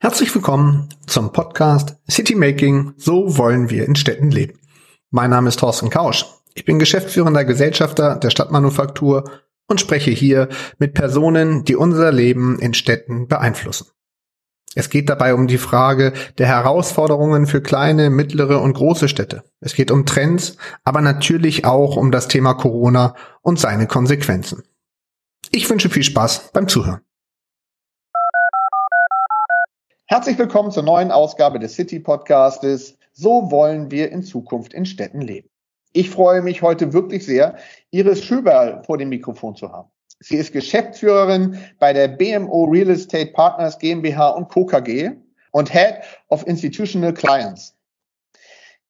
Herzlich willkommen zum Podcast City Making. So wollen wir in Städten leben. Mein Name ist Thorsten Kausch. Ich bin geschäftsführender Gesellschafter der Stadtmanufaktur und spreche hier mit Personen, die unser Leben in Städten beeinflussen. Es geht dabei um die Frage der Herausforderungen für kleine, mittlere und große Städte. Es geht um Trends, aber natürlich auch um das Thema Corona und seine Konsequenzen. Ich wünsche viel Spaß beim Zuhören. Herzlich willkommen zur neuen Ausgabe des City Podcastes. So wollen wir in Zukunft in Städten leben. Ich freue mich heute wirklich sehr, Iris Schöberl vor dem Mikrofon zu haben. Sie ist Geschäftsführerin bei der BMO Real Estate Partners GmbH und Co. KG und Head of Institutional Clients.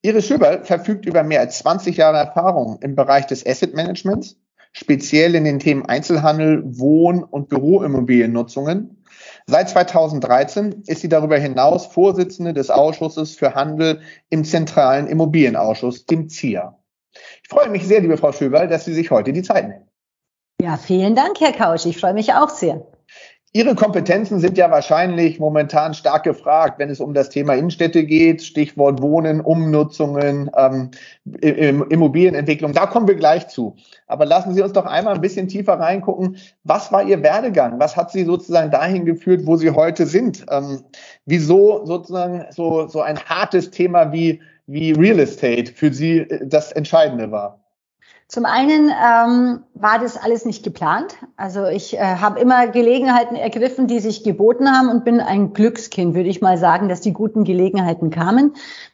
Iris Schöberl verfügt über mehr als 20 Jahre Erfahrung im Bereich des Asset Managements, speziell in den Themen Einzelhandel, Wohn- und Büroimmobiliennutzungen Seit 2013 ist sie darüber hinaus Vorsitzende des Ausschusses für Handel im Zentralen Immobilienausschuss, dem ZIA. Ich freue mich sehr, liebe Frau Schöberl, dass Sie sich heute die Zeit nehmen. Ja, vielen Dank, Herr Kausch. Ich freue mich auch sehr. Ihre Kompetenzen sind ja wahrscheinlich momentan stark gefragt, wenn es um das Thema Innenstädte geht, Stichwort Wohnen, Umnutzungen, ähm, Immobilienentwicklung. Da kommen wir gleich zu. Aber lassen Sie uns doch einmal ein bisschen tiefer reingucken. Was war Ihr Werdegang? Was hat Sie sozusagen dahin geführt, wo Sie heute sind? Ähm, wieso sozusagen so, so ein hartes Thema wie, wie Real Estate für Sie äh, das Entscheidende war? Zum einen ähm, war das alles nicht geplant. Also ich äh, habe immer Gelegenheiten ergriffen, die sich geboten haben und bin ein Glückskind, würde ich mal sagen, dass die guten Gelegenheiten kamen.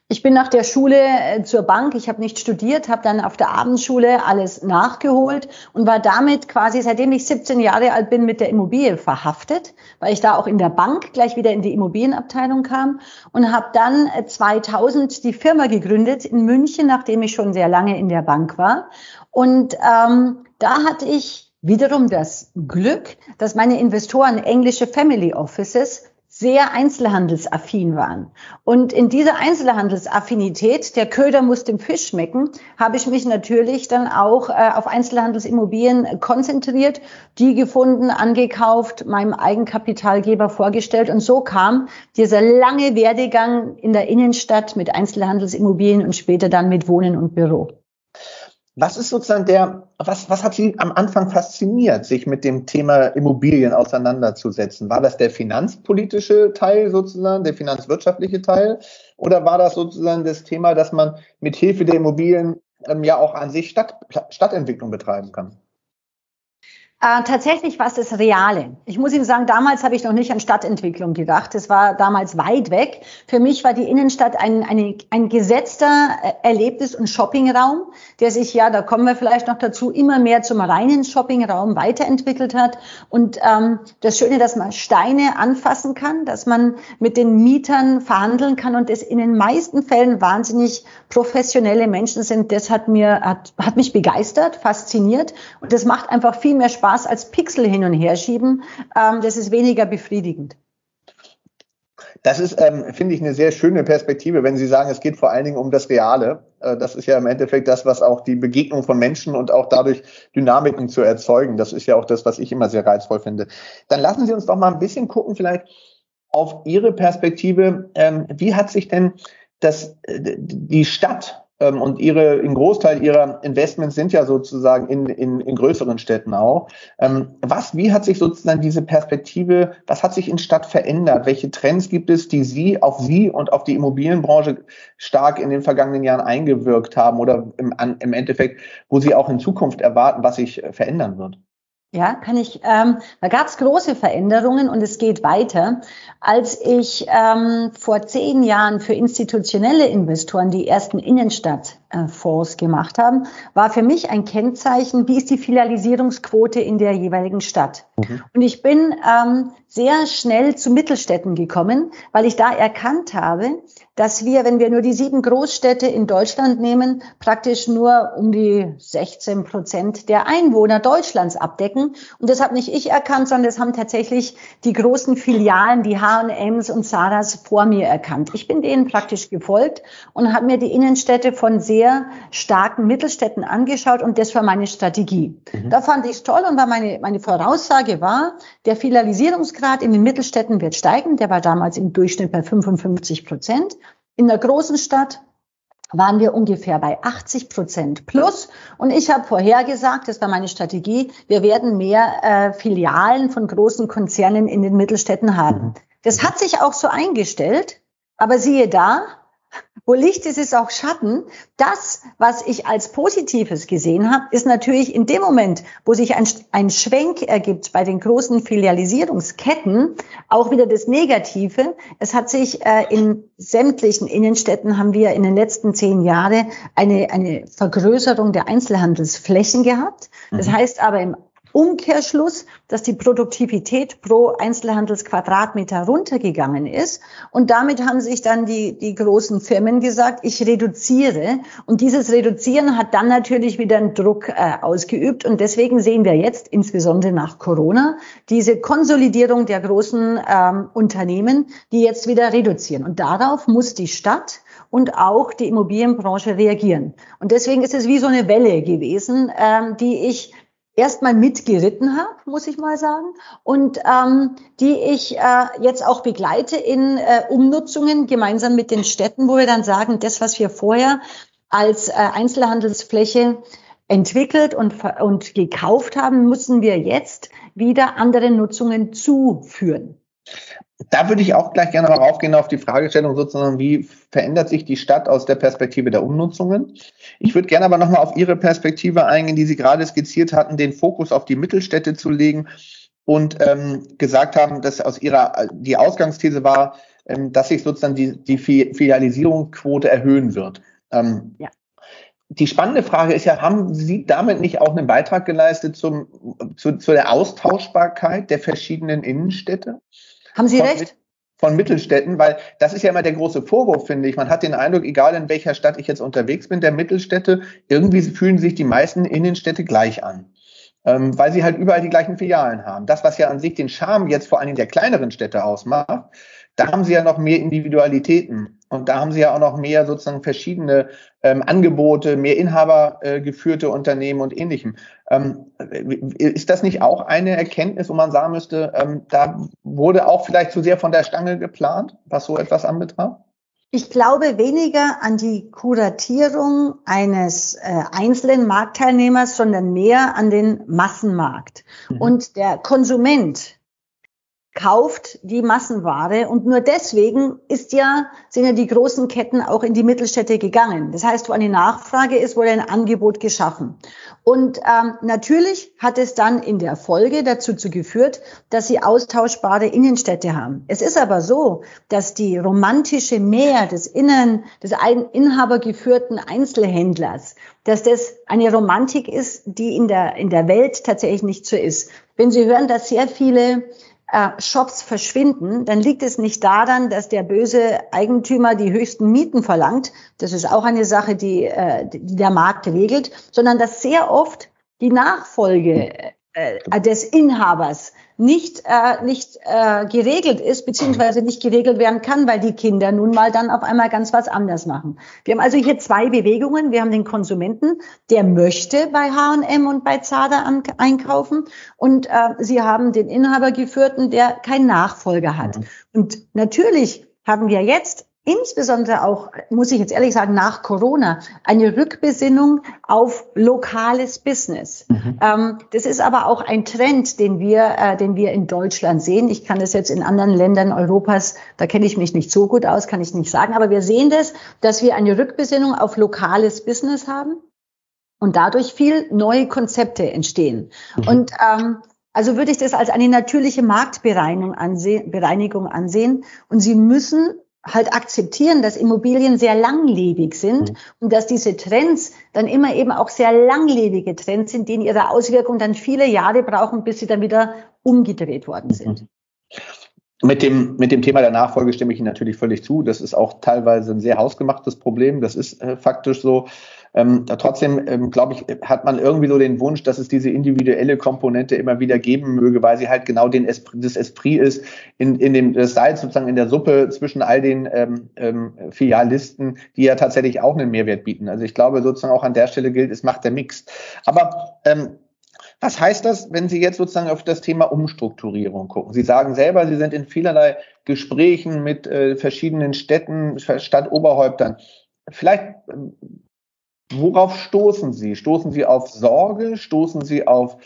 Ich bin nach der Schule äh, zur Bank, ich habe nicht studiert, habe dann auf der Abendschule alles nachgeholt und war damit quasi, seitdem ich 17 Jahre alt bin, mit der Immobilie verhaftet, weil ich da auch in der Bank gleich wieder in die Immobilienabteilung kam und habe dann 2000 äh, die Firma gegründet in München, nachdem ich schon sehr lange in der Bank war. Und ähm, da hatte ich wiederum das Glück, dass meine Investoren englische Family Offices sehr einzelhandelsaffin waren. Und in dieser Einzelhandelsaffinität, der Köder muss dem Fisch schmecken, habe ich mich natürlich dann auch äh, auf Einzelhandelsimmobilien konzentriert, die gefunden, angekauft, meinem Eigenkapitalgeber vorgestellt. Und so kam dieser lange Werdegang in der Innenstadt mit Einzelhandelsimmobilien und später dann mit Wohnen und Büro. Was ist sozusagen der, was, was hat Sie am Anfang fasziniert, sich mit dem Thema Immobilien auseinanderzusetzen? War das der finanzpolitische Teil sozusagen, der finanzwirtschaftliche Teil? Oder war das sozusagen das Thema, dass man mit Hilfe der Immobilien ähm, ja auch an sich Stadt, Stadtentwicklung betreiben kann? Äh, tatsächlich war es das Reale. Ich muss Ihnen sagen, damals habe ich noch nicht an Stadtentwicklung gedacht. Es war damals weit weg. Für mich war die Innenstadt ein, eine, ein gesetzter äh, Erlebnis- und Shoppingraum, der sich ja, da kommen wir vielleicht noch dazu, immer mehr zum reinen Shoppingraum weiterentwickelt hat. Und ähm, das Schöne, dass man Steine anfassen kann, dass man mit den Mietern verhandeln kann und es in den meisten Fällen wahnsinnig professionelle Menschen sind. Das hat mir hat, hat mich begeistert, fasziniert und das macht einfach viel mehr Spaß Spaß als Pixel hin und her schieben, ähm, das ist weniger befriedigend. Das ist, ähm, finde ich, eine sehr schöne Perspektive, wenn Sie sagen, es geht vor allen Dingen um das Reale. Äh, das ist ja im Endeffekt das, was auch die Begegnung von Menschen und auch dadurch Dynamiken zu erzeugen. Das ist ja auch das, was ich immer sehr reizvoll finde. Dann lassen Sie uns doch mal ein bisschen gucken, vielleicht auf Ihre Perspektive. Ähm, wie hat sich denn das, äh, die Stadt und ihre, ein Großteil ihrer Investments sind ja sozusagen in, in, in größeren Städten auch. Ähm, was, wie hat sich sozusagen diese Perspektive, was hat sich in Stadt verändert? Welche Trends gibt es, die Sie auf Sie und auf die Immobilienbranche stark in den vergangenen Jahren eingewirkt haben oder im, im Endeffekt, wo Sie auch in Zukunft erwarten, was sich verändern wird? Ja, kann ich. Ähm, da gab es große Veränderungen und es geht weiter. Als ich ähm, vor zehn Jahren für institutionelle Investoren die ersten Innenstadtfonds gemacht haben, war für mich ein Kennzeichen, wie ist die Filialisierungsquote in der jeweiligen Stadt. Mhm. Und ich bin ähm, sehr schnell zu Mittelstädten gekommen, weil ich da erkannt habe, dass wir, wenn wir nur die sieben Großstädte in Deutschland nehmen, praktisch nur um die 16 Prozent der Einwohner Deutschlands abdecken. Und das habe nicht ich erkannt, sondern das haben tatsächlich die großen Filialen, die H&Ms und Saras vor mir erkannt. Ich bin denen praktisch gefolgt und habe mir die Innenstädte von sehr starken Mittelstädten angeschaut und das war meine Strategie. Mhm. Da fand ich es toll und war meine, meine Voraussage war, der Filialisierungsgrad in den Mittelstädten wird steigen. Der war damals im Durchschnitt bei 55 Prozent. In der großen Stadt waren wir ungefähr bei 80 Prozent plus. Und ich habe vorhergesagt, das war meine Strategie, wir werden mehr äh, Filialen von großen Konzernen in den Mittelstädten haben. Das hat sich auch so eingestellt. Aber siehe da, wo Licht ist, ist auch Schatten. Das, was ich als Positives gesehen habe, ist natürlich in dem Moment, wo sich ein, ein Schwenk ergibt bei den großen Filialisierungsketten, auch wieder das Negative. Es hat sich äh, in sämtlichen Innenstädten haben wir in den letzten zehn Jahren eine, eine Vergrößerung der Einzelhandelsflächen gehabt. Das mhm. heißt aber im Umkehrschluss, dass die Produktivität pro Einzelhandelsquadratmeter runtergegangen ist. Und damit haben sich dann die, die großen Firmen gesagt, ich reduziere. Und dieses Reduzieren hat dann natürlich wieder einen Druck äh, ausgeübt. Und deswegen sehen wir jetzt, insbesondere nach Corona, diese Konsolidierung der großen ähm, Unternehmen, die jetzt wieder reduzieren. Und darauf muss die Stadt und auch die Immobilienbranche reagieren. Und deswegen ist es wie so eine Welle gewesen, ähm, die ich erstmal mitgeritten habe, muss ich mal sagen, und ähm, die ich äh, jetzt auch begleite in äh, Umnutzungen gemeinsam mit den Städten, wo wir dann sagen, das, was wir vorher als äh, Einzelhandelsfläche entwickelt und, und gekauft haben, müssen wir jetzt wieder andere Nutzungen zuführen. Da würde ich auch gleich gerne mal raufgehen auf die Fragestellung sozusagen, wie verändert sich die Stadt aus der Perspektive der Umnutzungen? Ich würde gerne aber nochmal auf Ihre Perspektive eingehen, die Sie gerade skizziert hatten, den Fokus auf die Mittelstädte zu legen und ähm, gesagt haben, dass aus Ihrer, die Ausgangsthese war, ähm, dass sich sozusagen die, die Filialisierungsquote erhöhen wird. Ähm, ja. Die spannende Frage ist ja, haben Sie damit nicht auch einen Beitrag geleistet zum, zu, zu der Austauschbarkeit der verschiedenen Innenstädte? Haben Sie von, recht? Von Mittelstädten, weil das ist ja immer der große Vorwurf, finde ich. Man hat den Eindruck, egal in welcher Stadt ich jetzt unterwegs bin, der Mittelstädte, irgendwie fühlen sich die meisten Innenstädte gleich an. Ähm, weil sie halt überall die gleichen Filialen haben. Das, was ja an sich den Charme jetzt vor allem der kleineren Städte ausmacht, da haben sie ja noch mehr Individualitäten und da haben sie ja auch noch mehr sozusagen verschiedene ähm, Angebote, mehr inhabergeführte äh, Unternehmen und ähnlichem. Ähm, ist das nicht auch eine Erkenntnis, wo man sagen müsste, ähm, da wurde auch vielleicht zu sehr von der Stange geplant, was so etwas anbetraf? Ich glaube weniger an die Kuratierung eines äh, einzelnen Marktteilnehmers, sondern mehr an den Massenmarkt. Mhm. Und der Konsument kauft die Massenware und nur deswegen ist ja, sind ja die großen Ketten auch in die Mittelstädte gegangen. Das heißt, wo eine Nachfrage ist, wurde ein Angebot geschaffen. Und ähm, natürlich hat es dann in der Folge dazu zu geführt, dass sie austauschbare Innenstädte haben. Es ist aber so, dass die romantische Mehr des Innen, des inhabergeführten Einzelhändlers, dass das eine Romantik ist, die in der, in der Welt tatsächlich nicht so ist. Wenn Sie hören, dass sehr viele Shops verschwinden, dann liegt es nicht daran, dass der böse Eigentümer die höchsten Mieten verlangt. Das ist auch eine Sache, die, äh, die der Markt regelt, sondern dass sehr oft die Nachfolge äh, des Inhabers nicht, äh, nicht äh, geregelt ist, beziehungsweise nicht geregelt werden kann, weil die Kinder nun mal dann auf einmal ganz was anders machen. Wir haben also hier zwei Bewegungen. Wir haben den Konsumenten, der möchte bei H&M und bei Zada einkaufen und äh, sie haben den Inhabergeführten, der keinen Nachfolger hat. Mhm. Und natürlich haben wir jetzt insbesondere auch, muss ich jetzt ehrlich sagen, nach Corona, eine Rückbesinnung auf lokales Business. Mhm. Ähm, das ist aber auch ein Trend, den wir, äh, den wir in Deutschland sehen. Ich kann das jetzt in anderen Ländern Europas, da kenne ich mich nicht so gut aus, kann ich nicht sagen, aber wir sehen das, dass wir eine Rückbesinnung auf lokales Business haben und dadurch viel neue Konzepte entstehen. Mhm. Und ähm, also würde ich das als eine natürliche Marktbereinigung ansehen, Bereinigung ansehen. Und Sie müssen halt akzeptieren, dass Immobilien sehr langlebig sind mhm. und dass diese Trends dann immer eben auch sehr langlebige Trends sind, die in ihrer Auswirkung dann viele Jahre brauchen, bis sie dann wieder umgedreht worden sind. Mhm. Mit dem, mit dem Thema der Nachfolge stimme ich Ihnen natürlich völlig zu. Das ist auch teilweise ein sehr hausgemachtes Problem. Das ist äh, faktisch so. Ähm, trotzdem, ähm, glaube ich, hat man irgendwie so den Wunsch, dass es diese individuelle Komponente immer wieder geben möge, weil sie halt genau den Esprit, das Esprit ist, in, in dem das Salz sozusagen in der Suppe zwischen all den ähm, ähm, Filialisten, die ja tatsächlich auch einen Mehrwert bieten. Also ich glaube sozusagen auch an der Stelle gilt, es macht der Mix. Aber ähm, was heißt das, wenn Sie jetzt sozusagen auf das Thema Umstrukturierung gucken? Sie sagen selber, Sie sind in vielerlei Gesprächen mit äh, verschiedenen Städten, Stadtoberhäuptern. Vielleicht, ähm, worauf stoßen Sie? Stoßen Sie auf Sorge? Stoßen Sie auf,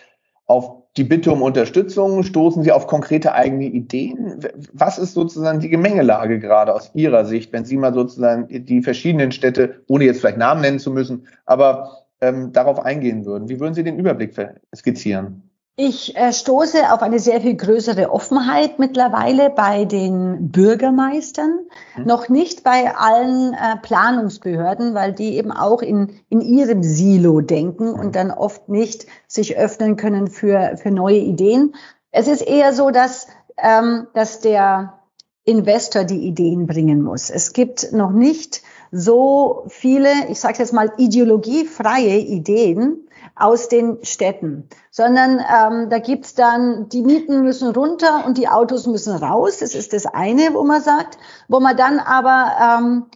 auf die Bitte um Unterstützung? Stoßen Sie auf konkrete eigene Ideen? Was ist sozusagen die Gemengelage gerade aus Ihrer Sicht, wenn Sie mal sozusagen die verschiedenen Städte, ohne jetzt vielleicht Namen nennen zu müssen, aber ähm, darauf eingehen würden. Wie würden Sie den Überblick skizzieren? Ich äh, stoße auf eine sehr viel größere Offenheit mittlerweile bei den Bürgermeistern, hm. noch nicht bei allen äh, Planungsbehörden, weil die eben auch in, in ihrem Silo denken und dann oft nicht sich öffnen können für, für neue Ideen. Es ist eher so, dass, ähm, dass der Investor die Ideen bringen muss. Es gibt noch nicht so viele, ich sage jetzt mal, ideologiefreie Ideen aus den Städten, sondern ähm, da gibt's dann, die Mieten müssen runter und die Autos müssen raus. Das ist das eine, wo man sagt, wo man dann aber ähm,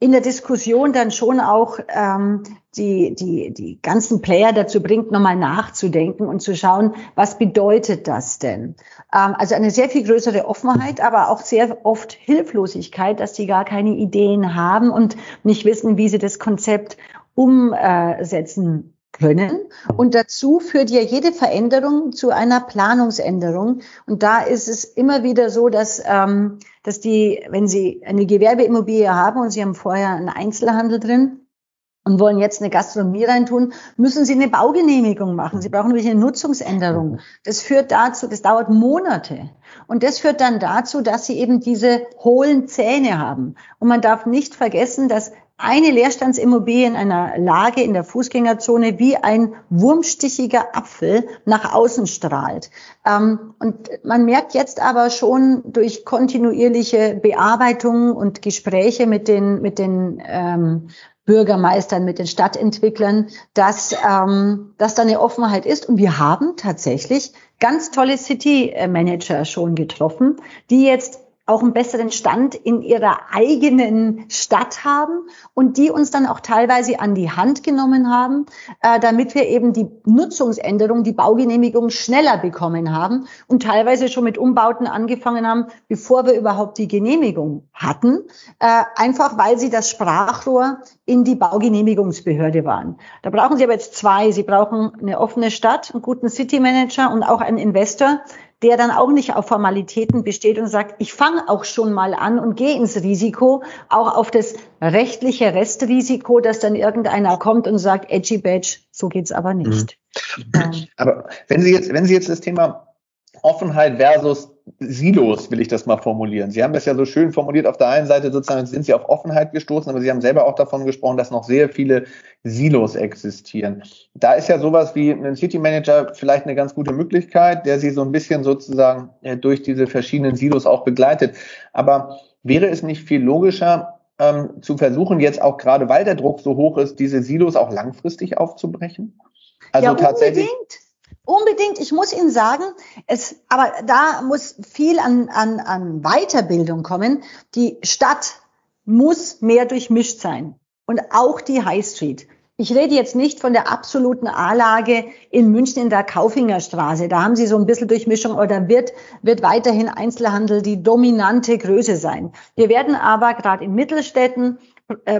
in der Diskussion dann schon auch ähm, die, die, die ganzen Player dazu bringt, nochmal nachzudenken und zu schauen, was bedeutet das denn? Ähm, also eine sehr viel größere Offenheit, aber auch sehr oft Hilflosigkeit, dass sie gar keine Ideen haben und nicht wissen, wie sie das Konzept umsetzen können. Und dazu führt ja jede Veränderung zu einer Planungsänderung. Und da ist es immer wieder so, dass, ähm, dass die, wenn Sie eine Gewerbeimmobilie haben und Sie haben vorher einen Einzelhandel drin, und wollen jetzt eine Gastronomie reintun, müssen sie eine Baugenehmigung machen. Sie brauchen nämlich eine Nutzungsänderung. Das führt dazu, das dauert Monate. Und das führt dann dazu, dass sie eben diese hohlen Zähne haben. Und man darf nicht vergessen, dass eine Leerstandsimmobilie in einer Lage in der Fußgängerzone wie ein wurmstichiger Apfel nach außen strahlt. Ähm, und man merkt jetzt aber schon durch kontinuierliche Bearbeitungen und Gespräche mit den, mit den ähm, Bürgermeistern, mit den Stadtentwicklern, dass, ähm, dass da eine Offenheit ist. Und wir haben tatsächlich ganz tolle City Manager schon getroffen, die jetzt auch einen besseren Stand in ihrer eigenen Stadt haben und die uns dann auch teilweise an die Hand genommen haben, äh, damit wir eben die Nutzungsänderung, die Baugenehmigung schneller bekommen haben und teilweise schon mit Umbauten angefangen haben, bevor wir überhaupt die Genehmigung hatten, äh, einfach weil sie das Sprachrohr in die Baugenehmigungsbehörde waren. Da brauchen Sie aber jetzt zwei. Sie brauchen eine offene Stadt, einen guten City Manager und auch einen Investor, der dann auch nicht auf Formalitäten besteht und sagt, ich fange auch schon mal an und gehe ins Risiko, auch auf das rechtliche Restrisiko, dass dann irgendeiner kommt und sagt, edgy badge, so geht's aber nicht. Mhm. Aber wenn Sie jetzt, wenn Sie jetzt das Thema Offenheit versus Silos, will ich das mal formulieren. Sie haben das ja so schön formuliert. Auf der einen Seite sozusagen sind Sie auf Offenheit gestoßen, aber Sie haben selber auch davon gesprochen, dass noch sehr viele Silos existieren. Da ist ja sowas wie ein City Manager vielleicht eine ganz gute Möglichkeit, der Sie so ein bisschen sozusagen äh, durch diese verschiedenen Silos auch begleitet. Aber wäre es nicht viel logischer, ähm, zu versuchen, jetzt auch gerade weil der Druck so hoch ist, diese Silos auch langfristig aufzubrechen? Also ja, tatsächlich. Unbedingt. Unbedingt, ich muss Ihnen sagen, es, aber da muss viel an, an, an Weiterbildung kommen. Die Stadt muss mehr durchmischt sein und auch die High Street. Ich rede jetzt nicht von der absoluten A-Lage in München in der Kaufingerstraße. Da haben Sie so ein bisschen Durchmischung oder wird, wird weiterhin Einzelhandel die dominante Größe sein. Wir werden aber gerade in Mittelstädten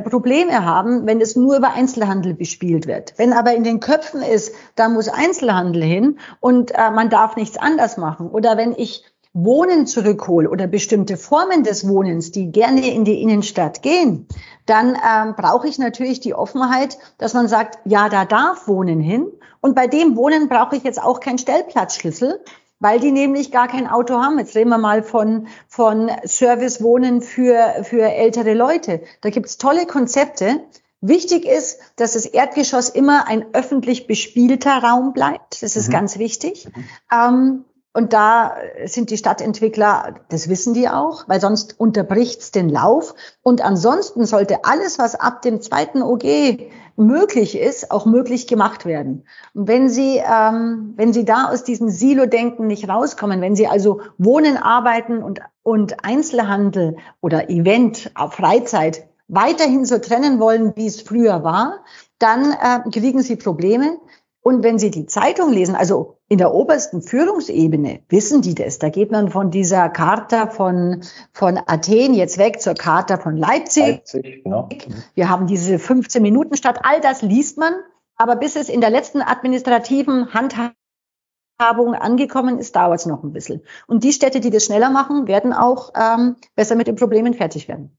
Probleme haben, wenn es nur über Einzelhandel bespielt wird. Wenn aber in den Köpfen ist, da muss Einzelhandel hin und äh, man darf nichts anders machen. Oder wenn ich Wohnen zurückhole oder bestimmte Formen des Wohnens, die gerne in die Innenstadt gehen, dann ähm, brauche ich natürlich die Offenheit, dass man sagt, ja, da darf Wohnen hin. Und bei dem Wohnen brauche ich jetzt auch keinen Stellplatzschlüssel, weil die nämlich gar kein Auto haben. Jetzt reden wir mal von, von Servicewohnen für, für ältere Leute. Da gibt's tolle Konzepte. Wichtig ist, dass das Erdgeschoss immer ein öffentlich bespielter Raum bleibt. Das ist mhm. ganz wichtig. Mhm. Ähm, und da sind die Stadtentwickler, das wissen die auch, weil sonst unterbricht's den Lauf. Und ansonsten sollte alles, was ab dem zweiten OG möglich ist, auch möglich gemacht werden. Und wenn Sie, ähm, wenn Sie da aus diesem Silo-Denken nicht rauskommen, wenn Sie also Wohnen, Arbeiten und, und Einzelhandel oder Event, Freizeit weiterhin so trennen wollen, wie es früher war, dann äh, kriegen Sie Probleme. Und wenn Sie die Zeitung lesen, also in der obersten Führungsebene wissen die das. Da geht man von dieser Charta von, von Athen jetzt weg zur Charta von Leipzig. Leipzig genau. Wir haben diese 15 Minuten statt. All das liest man. Aber bis es in der letzten administrativen Handhabung angekommen ist, dauert es noch ein bisschen. Und die Städte, die das schneller machen, werden auch ähm, besser mit den Problemen fertig werden.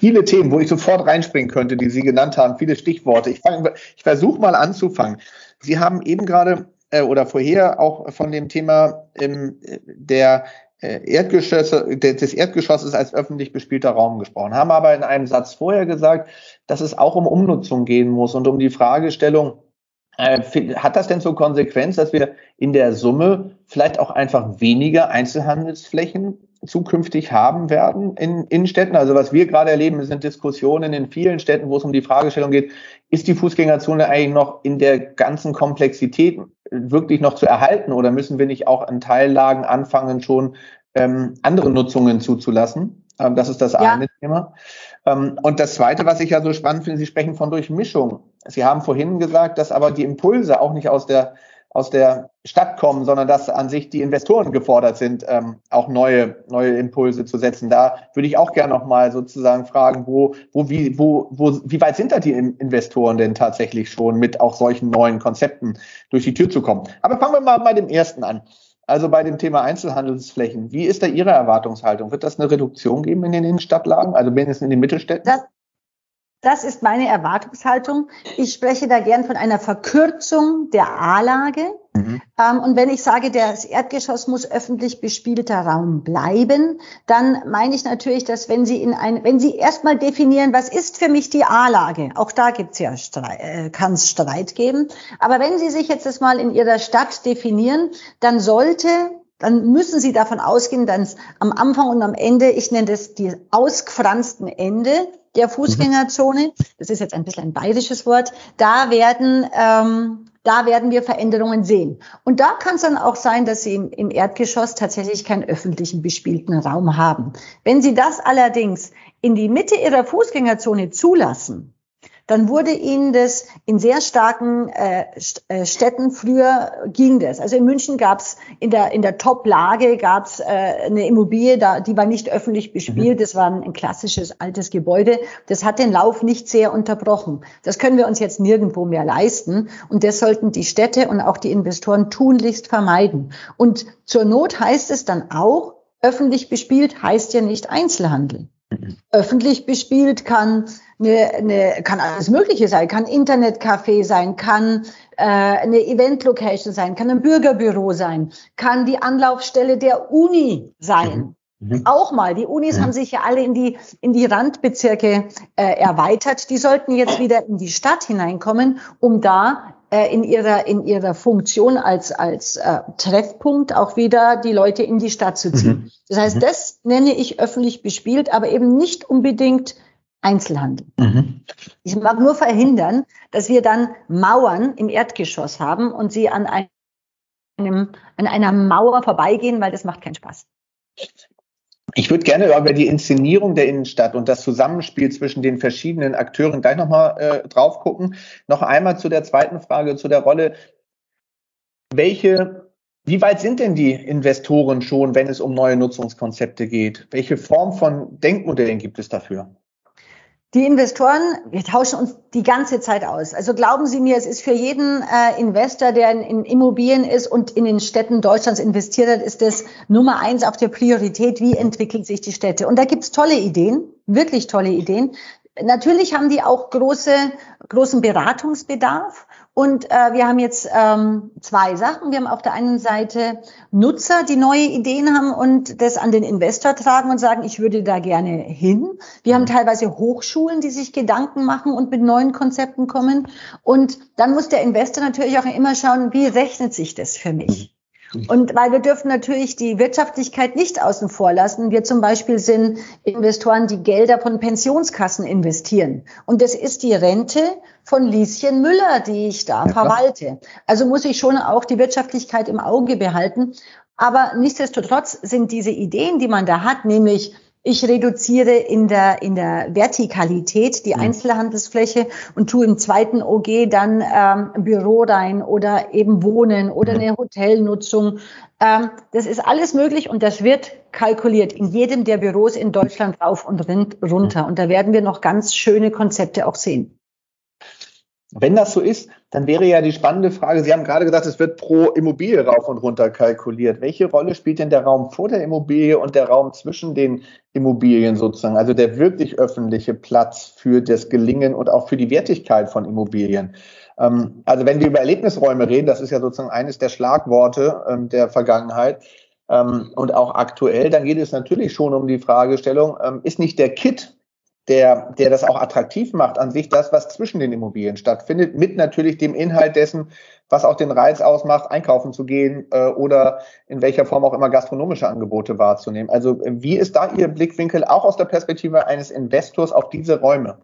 Viele Themen, wo ich sofort reinspringen könnte, die Sie genannt haben, viele Stichworte. Ich, ich versuche mal anzufangen. Sie haben eben gerade äh, oder vorher auch von dem Thema ähm, der äh, Erdgeschosse, des Erdgeschosses als öffentlich bespielter Raum gesprochen, haben aber in einem Satz vorher gesagt, dass es auch um Umnutzung gehen muss und um die Fragestellung, hat das denn zur Konsequenz, dass wir in der Summe vielleicht auch einfach weniger Einzelhandelsflächen zukünftig haben werden in Innenstädten. Also was wir gerade erleben, sind Diskussionen in vielen Städten, wo es um die Fragestellung geht, ist die Fußgängerzone eigentlich noch in der ganzen Komplexität wirklich noch zu erhalten oder müssen wir nicht auch an Teillagen anfangen, schon ähm, andere Nutzungen zuzulassen? Ähm, das ist das ja. eine Thema. Ähm, und das zweite, was ich ja so spannend finde, Sie sprechen von Durchmischung. Sie haben vorhin gesagt, dass aber die Impulse auch nicht aus der aus der Stadt kommen, sondern dass an sich die Investoren gefordert sind, ähm, auch neue, neue Impulse zu setzen. Da würde ich auch gerne nochmal sozusagen fragen, wo, wo, wie, wo, wo, wie weit sind da die Investoren denn tatsächlich schon mit auch solchen neuen Konzepten durch die Tür zu kommen? Aber fangen wir mal bei dem ersten an. Also bei dem Thema Einzelhandelsflächen. Wie ist da Ihre Erwartungshaltung? Wird das eine Reduktion geben in den Innenstadtlagen, also wenigstens in den Mittelstädten? Das, das ist meine Erwartungshaltung. Ich spreche da gern von einer Verkürzung der A-Lage. Mhm. Ähm, und wenn ich sage, das Erdgeschoss muss öffentlich bespielter Raum bleiben, dann meine ich natürlich, dass wenn Sie in ein, wenn Sie erstmal definieren, was ist für mich die A-Lage, auch da gibt's ja Streit, äh, kann es Streit geben. Aber wenn Sie sich jetzt das mal in Ihrer Stadt definieren, dann sollte dann müssen Sie davon ausgehen, dass am Anfang und am Ende, ich nenne das die ausgefransten Ende, der Fußgängerzone, das ist jetzt ein bisschen ein bayerisches Wort, da werden, ähm, da werden wir Veränderungen sehen. Und da kann es dann auch sein, dass Sie im, im Erdgeschoss tatsächlich keinen öffentlichen bespielten Raum haben. Wenn Sie das allerdings in die Mitte Ihrer Fußgängerzone zulassen, dann wurde ihnen das in sehr starken äh, äh Städten früher ging das. Also in München gab es in der in der Top-Lage gab es äh, eine Immobilie, da die war nicht öffentlich bespielt. Mhm. Das war ein, ein klassisches altes Gebäude. Das hat den Lauf nicht sehr unterbrochen. Das können wir uns jetzt nirgendwo mehr leisten und das sollten die Städte und auch die Investoren tunlichst vermeiden. Und zur Not heißt es dann auch öffentlich bespielt heißt ja nicht Einzelhandel. Öffentlich bespielt kann eine, eine, kann alles Mögliche sein, kann Internetcafé sein, kann äh, eine Event-Location sein, kann ein Bürgerbüro sein, kann die Anlaufstelle der Uni sein. Mhm. mhm. Auch mal. Die Unis mhm. haben sich ja alle in die, in die Randbezirke äh, erweitert. Die sollten jetzt wieder in die Stadt hineinkommen, um da in ihrer, in ihrer Funktion als, als äh, Treffpunkt auch wieder die Leute in die Stadt zu ziehen. Mhm. Das heißt, mhm. das nenne ich öffentlich bespielt, aber eben nicht unbedingt Einzelhandel. Mhm. Ich mag nur verhindern, dass wir dann Mauern im Erdgeschoss haben und sie an einem, an einer Mauer vorbeigehen, weil das macht keinen Spaß. Ich würde gerne über die Inszenierung der Innenstadt und das Zusammenspiel zwischen den verschiedenen Akteuren gleich nochmal äh, drauf gucken. Noch einmal zu der zweiten Frage, zu der Rolle. Welche, wie weit sind denn die Investoren schon, wenn es um neue Nutzungskonzepte geht? Welche Form von Denkmodellen gibt es dafür? Die Investoren, wir tauschen uns die ganze Zeit aus. Also glauben Sie mir, es ist für jeden äh, Investor, der in, in, Immobilien ist und in den Städten Deutschlands investiert hat, ist das Nummer eins auf der Priorität, wie entwickeln sich die Städte. Und da gibt's tolle Ideen, wirklich tolle Ideen. Natürlich haben die auch große, großen Beratungsbedarf. Und äh, wir haben jetzt ähm, zwei Sachen. Wir haben auf der einen Seite Nutzer, die neue Ideen haben und das an den Investor tragen und sagen, ich würde da gerne hin. Wir haben teilweise Hochschulen, die sich Gedanken machen und mit neuen Konzepten kommen. Und dann muss der Investor natürlich auch immer schauen, wie rechnet sich das für mich? Und weil wir dürfen natürlich die Wirtschaftlichkeit nicht außen vor lassen. Wir zum Beispiel sind Investoren, die Gelder von Pensionskassen investieren. Und das ist die Rente von Lieschen Müller, die ich da ja, verwalte. Also muss ich schon auch die Wirtschaftlichkeit im Auge behalten. Aber nichtsdestotrotz sind diese Ideen, die man da hat, nämlich ich reduziere in der, in der Vertikalität die mhm. Einzelhandelsfläche und tue im zweiten OG dann ähm, Büro rein oder eben Wohnen oder mhm. eine Hotelnutzung. Ähm, das ist alles möglich und das wird kalkuliert in jedem der Büros in Deutschland rauf und runter. Und da werden wir noch ganz schöne Konzepte auch sehen. Wenn das so ist, dann wäre ja die spannende Frage, Sie haben gerade gesagt, es wird pro Immobilie rauf und runter kalkuliert. Welche Rolle spielt denn der Raum vor der Immobilie und der Raum zwischen den Immobilien sozusagen? Also der wirklich öffentliche Platz für das Gelingen und auch für die Wertigkeit von Immobilien. Ähm, also wenn wir über Erlebnisräume reden, das ist ja sozusagen eines der Schlagworte ähm, der Vergangenheit, ähm, und auch aktuell, dann geht es natürlich schon um die Fragestellung, ist nicht der Kit der, der das auch attraktiv macht an sich, das, was zwischen den Immobilien stattfindet, mit natürlich dem Inhalt dessen, was auch den Reiz ausmacht, einkaufen zu gehen äh, oder in welcher Form auch immer gastronomische Angebote wahrzunehmen. Also wie ist da Ihr Blickwinkel auch aus der Perspektive eines Investors auf diese Räume?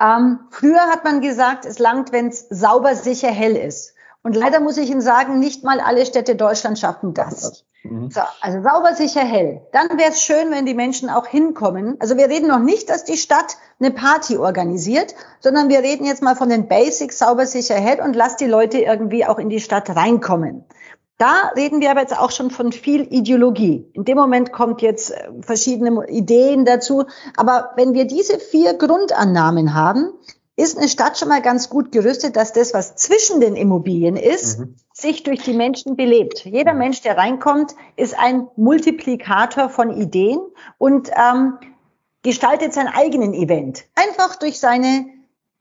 Ähm, früher hat man gesagt, es langt, wenn es sauber, sicher, hell ist. Und leider muss ich Ihnen sagen, nicht mal alle Städte Deutschlands schaffen das. Mhm. So, also sauber, sicher, hell. Dann wäre es schön, wenn die Menschen auch hinkommen. Also wir reden noch nicht, dass die Stadt eine Party organisiert, sondern wir reden jetzt mal von den Basics sauber, sicher, hell und lass die Leute irgendwie auch in die Stadt reinkommen. Da reden wir aber jetzt auch schon von viel Ideologie. In dem Moment kommt jetzt äh, verschiedene Ideen dazu. Aber wenn wir diese vier Grundannahmen haben, ist eine Stadt schon mal ganz gut gerüstet, dass das, was zwischen den Immobilien ist, mhm. sich durch die Menschen belebt. Jeder mhm. Mensch, der reinkommt, ist ein Multiplikator von Ideen und ähm, gestaltet sein eigenen Event. Einfach durch seine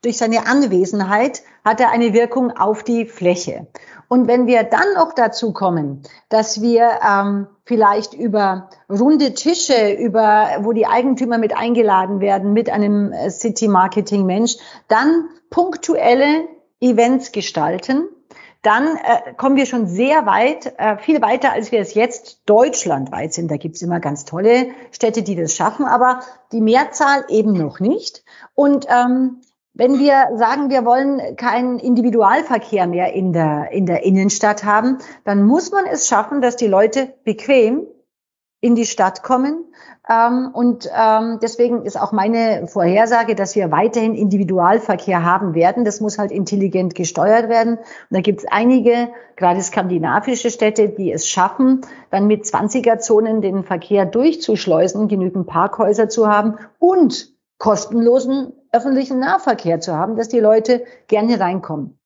durch seine Anwesenheit hat er eine Wirkung auf die Fläche. Und wenn wir dann noch dazu kommen, dass wir ähm, vielleicht über runde Tische, über wo die Eigentümer mit eingeladen werden, mit einem äh, City Marketing Mensch, dann punktuelle Events gestalten, dann äh, kommen wir schon sehr weit, äh, viel weiter, als wir es jetzt deutschlandweit sind. Da gibt's immer ganz tolle Städte, die das schaffen, aber die Mehrzahl eben noch nicht. Und ähm, wenn wir sagen, wir wollen keinen Individualverkehr mehr in der, in der Innenstadt haben, dann muss man es schaffen, dass die Leute bequem in die Stadt kommen. Ähm, und ähm, deswegen ist auch meine Vorhersage, dass wir weiterhin Individualverkehr haben werden. Das muss halt intelligent gesteuert werden. Und da gibt es einige, gerade skandinavische Städte, die es schaffen, dann mit 20er-Zonen den Verkehr durchzuschleusen, genügend Parkhäuser zu haben und kostenlosen öffentlichen Nahverkehr zu haben, dass die Leute gerne reinkommen.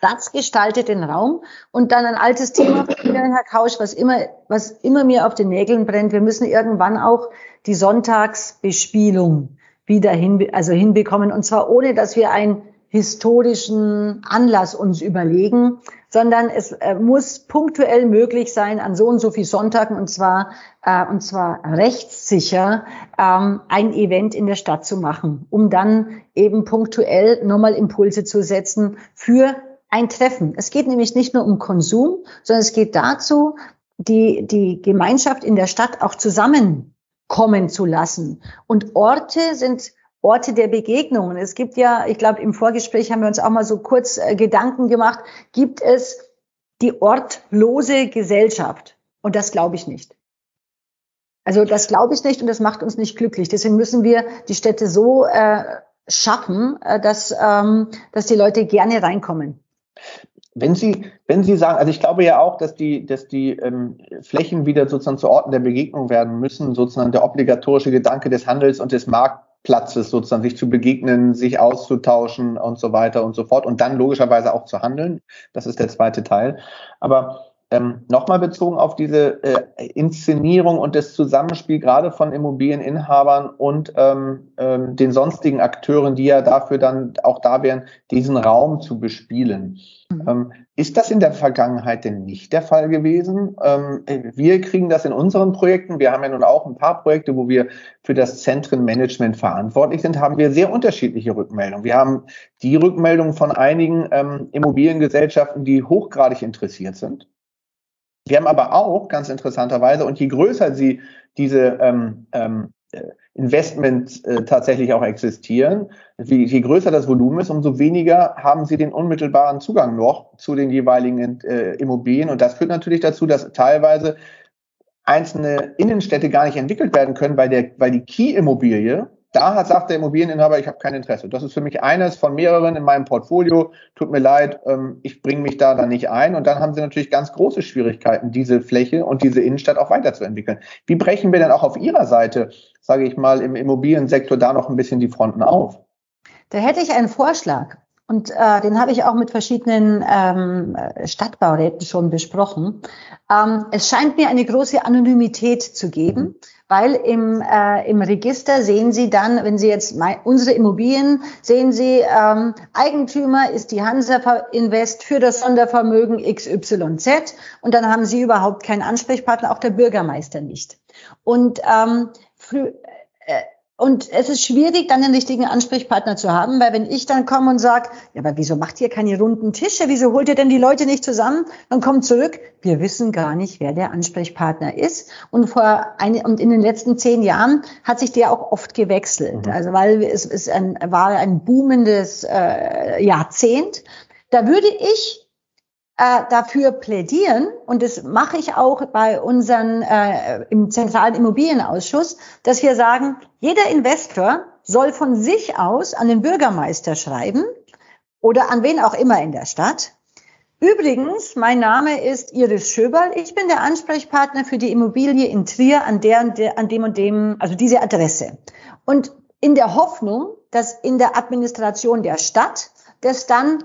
Das gestaltet den Raum. Und dann ein altes Thema Herr Kausch, was immer, was immer mir auf den Nägeln brennt. Wir müssen irgendwann auch die Sonntagsbespielung wieder hin, also hinbekommen. Und zwar ohne, dass wir einen historischen Anlass uns überlegen, sondern es äh, muss punktuell möglich sein, an so und so viel Sonntagen und zwar äh, und zwar rechtssicher ähm, ein Event in der Stadt zu machen, um dann eben punktuell nochmal Impulse zu setzen für ein Treffen. Es geht nämlich nicht nur um Konsum, sondern es geht dazu, die, die Gemeinschaft in der Stadt auch zusammenkommen zu lassen. Und Orte sind Orte der Begegnungen. Es gibt ja, ich glaube, im Vorgespräch haben wir uns auch mal so kurz äh, Gedanken gemacht, gibt es die ortlose Gesellschaft? Und das glaube ich nicht. Also das glaube ich nicht und das macht uns nicht glücklich. Deswegen müssen wir die Städte so äh, schaffen, äh, dass, ähm, dass die Leute gerne reinkommen. Wenn Sie, wenn Sie sagen, also ich glaube ja auch, dass die, dass die ähm, Flächen wieder sozusagen zu Orten der Begegnung werden müssen, sozusagen der obligatorische Gedanke des Handels und des Markt, Platzes sozusagen, sich zu begegnen, sich auszutauschen und so weiter und so fort und dann logischerweise auch zu handeln. Das ist der zweite Teil. Aber ähm, Nochmal bezogen auf diese äh, Inszenierung und das Zusammenspiel gerade von Immobilieninhabern und ähm, ähm, den sonstigen Akteuren, die ja dafür dann auch da wären, diesen Raum zu bespielen. Mhm. Ähm, ist das in der Vergangenheit denn nicht der Fall gewesen? Ähm, wir kriegen das in unseren Projekten. Wir haben ja nun auch ein paar Projekte, wo wir für das Zentrenmanagement verantwortlich sind, haben wir sehr unterschiedliche Rückmeldungen. Wir haben die Rückmeldungen von einigen ähm, Immobiliengesellschaften, die hochgradig interessiert sind Wir haben aber auch ganz interessanterweise, und je größer sie diese ähm, ähm, äh, Investments äh, tatsächlich auch existieren, je, je größer das Volumen ist, umso weniger haben sie den unmittelbaren Zugang noch zu den jeweiligen äh, Immobilien. Und das führt natürlich dazu, dass teilweise einzelne Innenstädte gar nicht entwickelt werden können, weil, der, weil die Key-Immobilie da hat, sagt der Immobilieninhaber, ich habe kein Interesse. Das ist für mich eines von mehreren in meinem Portfolio. Tut mir leid, ähm, ich bringe mich da dann nicht ein. Und dann haben sie natürlich ganz große Schwierigkeiten, diese Fläche und diese Innenstadt auch weiterzuentwickeln. Wie brechen wir denn auch auf Ihrer Seite, sage ich mal, im Immobiliensektor da noch ein bisschen die Fronten auf? Da hätte ich einen Vorschlag. Und äh, den habe ich auch mit verschiedenen ähm, Stadtbauräten schon besprochen. Ähm, es scheint mir eine große Anonymität zu geben, weil im, äh, im Register sehen Sie dann, wenn Sie jetzt unsere Immobilien sehen Sie, ähm, Eigentümer ist die Hansa Invest für das Sondervermögen XYZ und dann haben Sie überhaupt keinen Ansprechpartner, auch der Bürgermeister nicht. Und ähm, früh, äh, und es ist schwierig, dann den richtigen Ansprechpartner zu haben, weil wenn ich dann komme und sage, ja, aber wieso macht ihr keine runden Tische? Wieso holt ihr denn die Leute nicht zusammen? Dann kommt zurück, wir wissen gar nicht, wer der Ansprechpartner ist. Und vor eine, und in den letzten zehn Jahren hat sich der auch oft gewechselt. Mhm. Also weil es, es ein, war ein boomendes äh, Jahrzehnt. Da würde ich äh, dafür plädieren, und das mache ich auch bei unseren äh, im zentralen Immobilienausschuss, dass wir sagen, jeder Investor soll von sich aus an den Bürgermeister schreiben oder an wen auch immer in der Stadt. Übrigens, mein Name ist Iris Schöberl. Ich bin der Ansprechpartner für die Immobilie in Trier an der, der an dem und dem, also diese Adresse. Und in der Hoffnung, dass in der Administration der Stadt das dann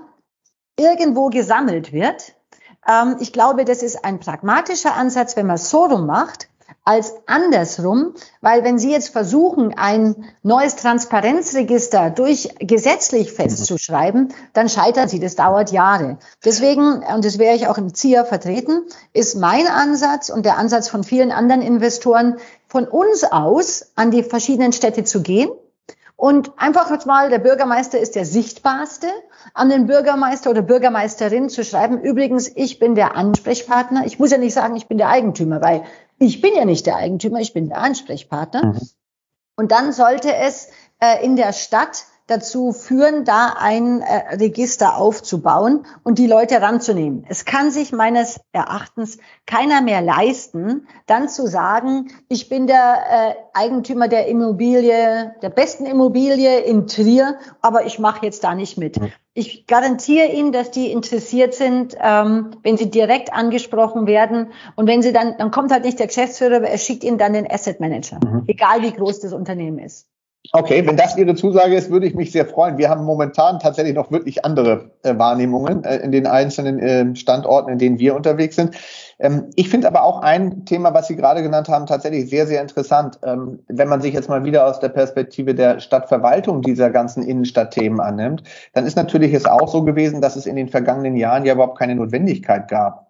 irgendwo gesammelt wird. Ähm, ich glaube, das ist ein pragmatischer Ansatz, wenn man es so rum macht, als andersrum, weil wenn Sie jetzt versuchen, ein neues Transparenzregister durch gesetzlich festzuschreiben, dann scheitern Sie. Das dauert Jahre. Deswegen, und das wäre ich auch im ZIA vertreten, ist mein Ansatz und der Ansatz von vielen anderen Investoren, von uns aus an die verschiedenen Städte zu gehen und einfach jetzt mal, der Bürgermeister ist der sichtbarste, an den Bürgermeister oder Bürgermeisterin zu schreiben, übrigens, ich bin der Ansprechpartner. Ich muss ja nicht sagen, ich bin der Eigentümer, weil ich bin ja nicht der Eigentümer, ich bin der Ansprechpartner. Mhm. Und dann sollte es äh, in der Stadt dazu führen, da ein äh, Register aufzubauen und die Leute ranzunehmen. Es kann sich meines Erachtens keiner mehr leisten, dann zu sagen, ich bin der äh, Eigentümer der Immobilie, der besten Immobilie in Trier, aber ich mache jetzt da nicht mit. Mhm. Ich garantiere Ihnen, dass die interessiert sind, ähm, wenn sie direkt angesprochen werden. Und wenn sie dann, dann kommt halt nicht der Geschäftsführer, aber er schickt Ihnen dann den Asset Manager, mhm. egal wie groß das Unternehmen ist. Okay, wenn das Ihre Zusage ist, würde ich mich sehr freuen. Wir haben momentan tatsächlich noch wirklich andere äh, Wahrnehmungen äh, in den einzelnen äh, Standorten, in denen wir unterwegs sind. Ähm, ich finde aber auch ein Thema, was Sie gerade genannt haben, tatsächlich sehr, sehr interessant. Ähm, wenn man sich jetzt mal wieder aus der Perspektive der Stadtverwaltung dieser ganzen Innenstadtthemen annimmt, dann ist natürlich es auch so gewesen, dass es in den vergangenen Jahren ja überhaupt keine Notwendigkeit gab,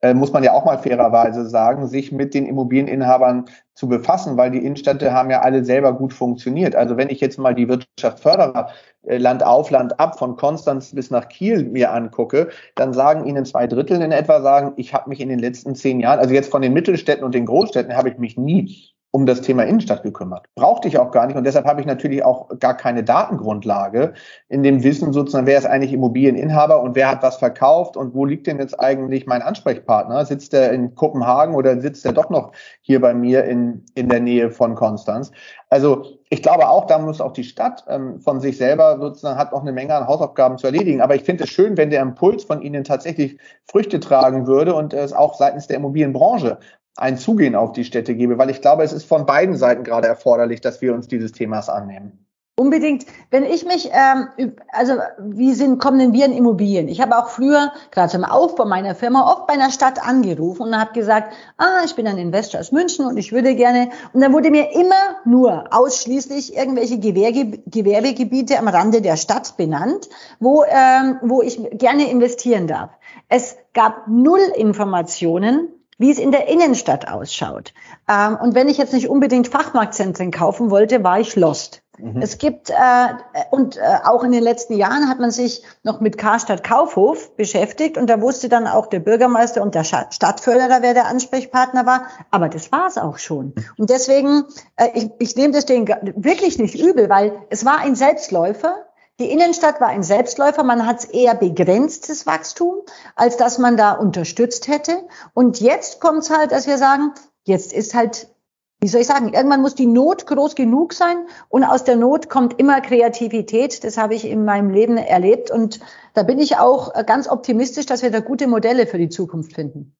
äh, muss man ja auch mal fairerweise sagen, sich mit den Immobilieninhabern zu befassen, weil die Innenstädte haben ja alle selber gut funktioniert. Also wenn ich jetzt mal die Wirtschaftsförderer äh, Land auf, Land ab von Konstanz bis nach Kiel mir angucke, dann sagen Ihnen zwei Drittel in etwa sagen, ich habe mich in den letzten zehn Jahren, also jetzt von den Mittelstädten und den Großstädten, habe ich mich nie um das Thema Innenstadt gekümmert. Brauchte ich auch gar nicht und deshalb habe ich natürlich auch gar keine Datengrundlage in dem Wissen sozusagen, wer ist eigentlich Immobilieninhaber und wer hat was verkauft und wo liegt denn jetzt eigentlich mein Ansprechpartner? Sitzt er in Kopenhagen oder sitzt er doch noch hier bei mir in, in der Nähe von Konstanz? Also ich glaube auch, da muss auch die Stadt ähm, von sich selber sozusagen hat noch eine Menge an Hausaufgaben zu erledigen. Aber ich finde es schön, wenn der Impuls von Ihnen tatsächlich Früchte tragen würde und es auch seitens der Immobilienbranche ein Zugehen auf die Städte gebe, weil ich glaube, es ist von beiden Seiten gerade erforderlich, dass wir uns dieses Themas annehmen. Unbedingt. Wenn ich mich, ähm, also wie sind, kommen denn wir in Immobilien? Ich habe auch früher, gerade zum Aufbau meiner Firma, oft bei einer Stadt angerufen und habe gesagt, ah, ich bin ein Investor aus München und ich würde gerne. Und dann wurde mir immer nur ausschließlich irgendwelche Gewerbe, Gewerbegebiete am Rande der Stadt benannt, wo, ähm, wo ich gerne investieren darf. Es gab null Informationen wie es in der Innenstadt ausschaut. Ähm, und wenn ich jetzt nicht unbedingt Fachmarktzentren kaufen wollte, war ich lost. Mhm. Es gibt, äh, und äh, auch in den letzten Jahren hat man sich noch mit Karstadt Kaufhof beschäftigt und da wusste dann auch der Bürgermeister und der Stadtförderer, wer der Ansprechpartner war. Aber das war es auch schon. Und deswegen, äh, ich, ich nehme das denen wirklich nicht übel, weil es war ein Selbstläufer. Die Innenstadt war ein Selbstläufer. Man hat eher begrenztes Wachstum, als dass man da unterstützt hätte. Und jetzt kommt es halt, dass wir sagen, jetzt ist halt wie soll ich sagen, irgendwann muss die Not groß genug sein und aus der Not kommt immer Kreativität. Das habe ich in meinem Leben erlebt und da bin ich auch ganz optimistisch, dass wir da gute Modelle für die Zukunft finden.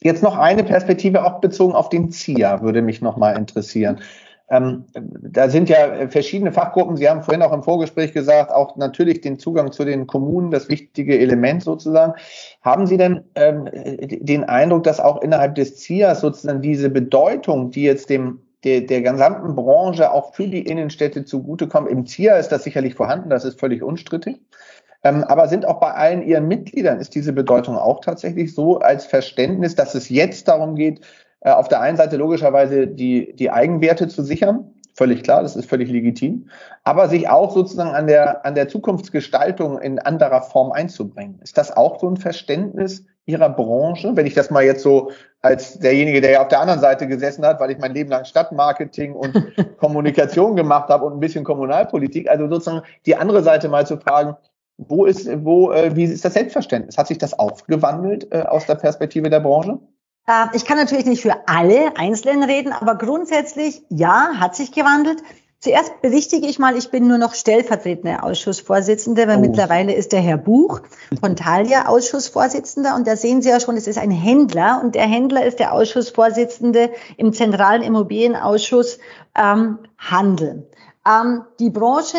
Jetzt noch eine Perspektive auch bezogen auf den ZIA würde mich noch mal interessieren. Ähm, da sind ja verschiedene Fachgruppen. Sie haben vorhin auch im Vorgespräch gesagt, auch natürlich den Zugang zu den Kommunen, das wichtige Element sozusagen. Haben Sie denn ähm, den Eindruck, dass auch innerhalb des ZIAs sozusagen diese Bedeutung, die jetzt dem der, der gesamten Branche auch für die Innenstädte zugutekommt, im ZIA ist das sicherlich vorhanden, das ist völlig unstrittig. Ähm, aber sind auch bei allen Ihren Mitgliedern, ist diese Bedeutung auch tatsächlich so als Verständnis, dass es jetzt darum geht, äh, auf der einen Seite logischerweise die, die Eigenwerte zu sichern, völlig klar, das ist völlig legitim, aber sich auch sozusagen an der, an der Zukunftsgestaltung in anderer Form einzubringen. Ist das auch so ein Verständnis Ihrer Branche? Wenn ich das mal jetzt so als derjenige, der ja auf der anderen Seite gesessen hat, weil ich mein Leben lang Stadtmarketing und Kommunikation gemacht habe und ein bisschen Kommunalpolitik, also sozusagen die andere Seite mal zu fragen, wo ist, wo, äh, wie ist das Selbstverständnis? Hat sich das aufgewandelt äh, aus der Perspektive der Branche? Äh, ich kann natürlich nicht für alle Einzelnen reden, aber grundsätzlich ja, hat sich gewandelt. Zuerst berichtige ich mal, ich bin nur noch stellvertretende Ausschussvorsitzende, weil oh. mittlerweile ist der Herr Buch von Thalia Ausschussvorsitzender und da sehen Sie ja schon, es ist ein Händler und der Händler ist der Ausschussvorsitzende im Zentralen Immobilienausschuss ähm, Handel. Ähm, die Branche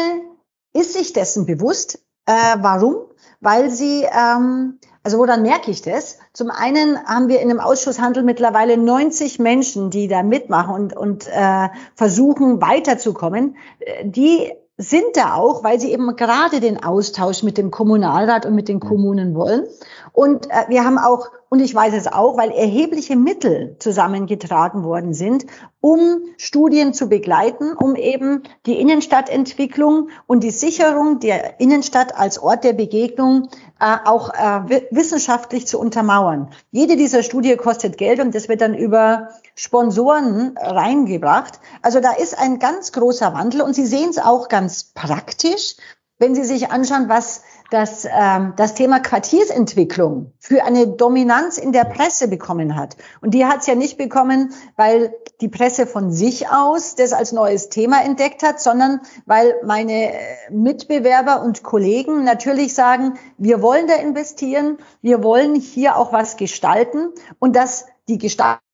ist sich dessen bewusst. Äh, warum? Weil sie ähm, also woran merke ich das? Zum einen haben wir in dem Ausschusshandel mittlerweile 90 Menschen, die da mitmachen und, und äh, versuchen weiterzukommen. Äh, die sind da auch, weil sie eben gerade den Austausch mit dem Kommunalrat und mit den Kommunen wollen. Und äh, wir haben auch, und ich weiß es auch, weil erhebliche Mittel zusammengetragen worden sind, um Studien zu begleiten, um eben die Innenstadtentwicklung und die Sicherung der Innenstadt als Ort der Begegnung äh, auch äh, wissenschaftlich zu untermauern. Jede dieser Studie kostet Geld und das wird dann über Sponsoren reingebracht. Also da ist ein ganz großer Wandel und Sie sehen es auch ganz praktisch, wenn Sie sich anschauen, was das, ähm, das Thema Quartiersentwicklung für eine Dominanz in der Presse bekommen hat. Und die hat es ja nicht bekommen, weil die Presse von sich aus das als neues Thema entdeckt hat, sondern weil meine äh, Mitbewerber und Kollegen natürlich sagen, wir wollen da investieren, wir wollen hier auch was gestalten und dass die Gestaltung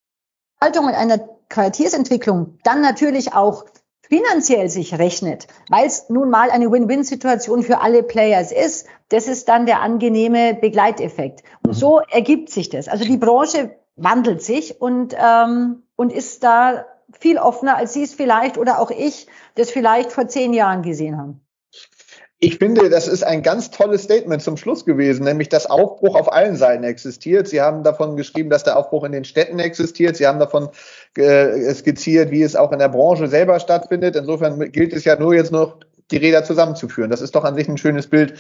einer Quartiersentwicklung dann natürlich auch finanziell sich rechnet, weil es nun mal eine Win-Win-Situation für alle Players ist, das ist dann der angenehme Begleiteffekt. Und mhm. so ergibt sich das. Also die Branche wandelt sich und, ähm, und ist da viel offener, als Sie es vielleicht oder auch ich das vielleicht vor zehn Jahren gesehen haben. Ich finde, das ist ein ganz tolles Statement zum Schluss gewesen, nämlich dass Aufbruch auf allen Seiten existiert. Sie haben davon geschrieben, dass der Aufbruch in den Städten existiert. Sie haben davon äh, skizziert, wie es auch in der Branche selber stattfindet. Insofern gilt es ja nur jetzt noch, die Räder zusammenzuführen. Das ist doch an sich ein schönes Bild,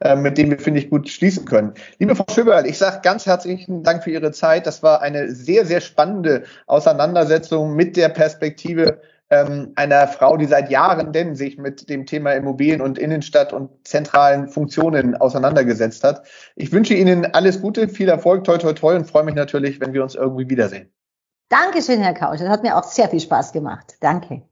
äh, mit dem wir, finde ich, gut schließen können. Liebe Frau Schöberl, ich sage ganz herzlichen Dank für Ihre Zeit. Das war eine sehr, sehr spannende Auseinandersetzung mit der Perspektive ähm, einer Frau, die seit Jahren denn sich mit dem Thema Immobilien und Innenstadt und zentralen Funktionen auseinandergesetzt hat. Ich wünsche Ihnen alles Gute, viel Erfolg, toi toi toi und freue mich natürlich, wenn wir uns irgendwie wiedersehen. Dankeschön, Herr Kausch. Das hat mir auch sehr viel Spaß gemacht. Danke.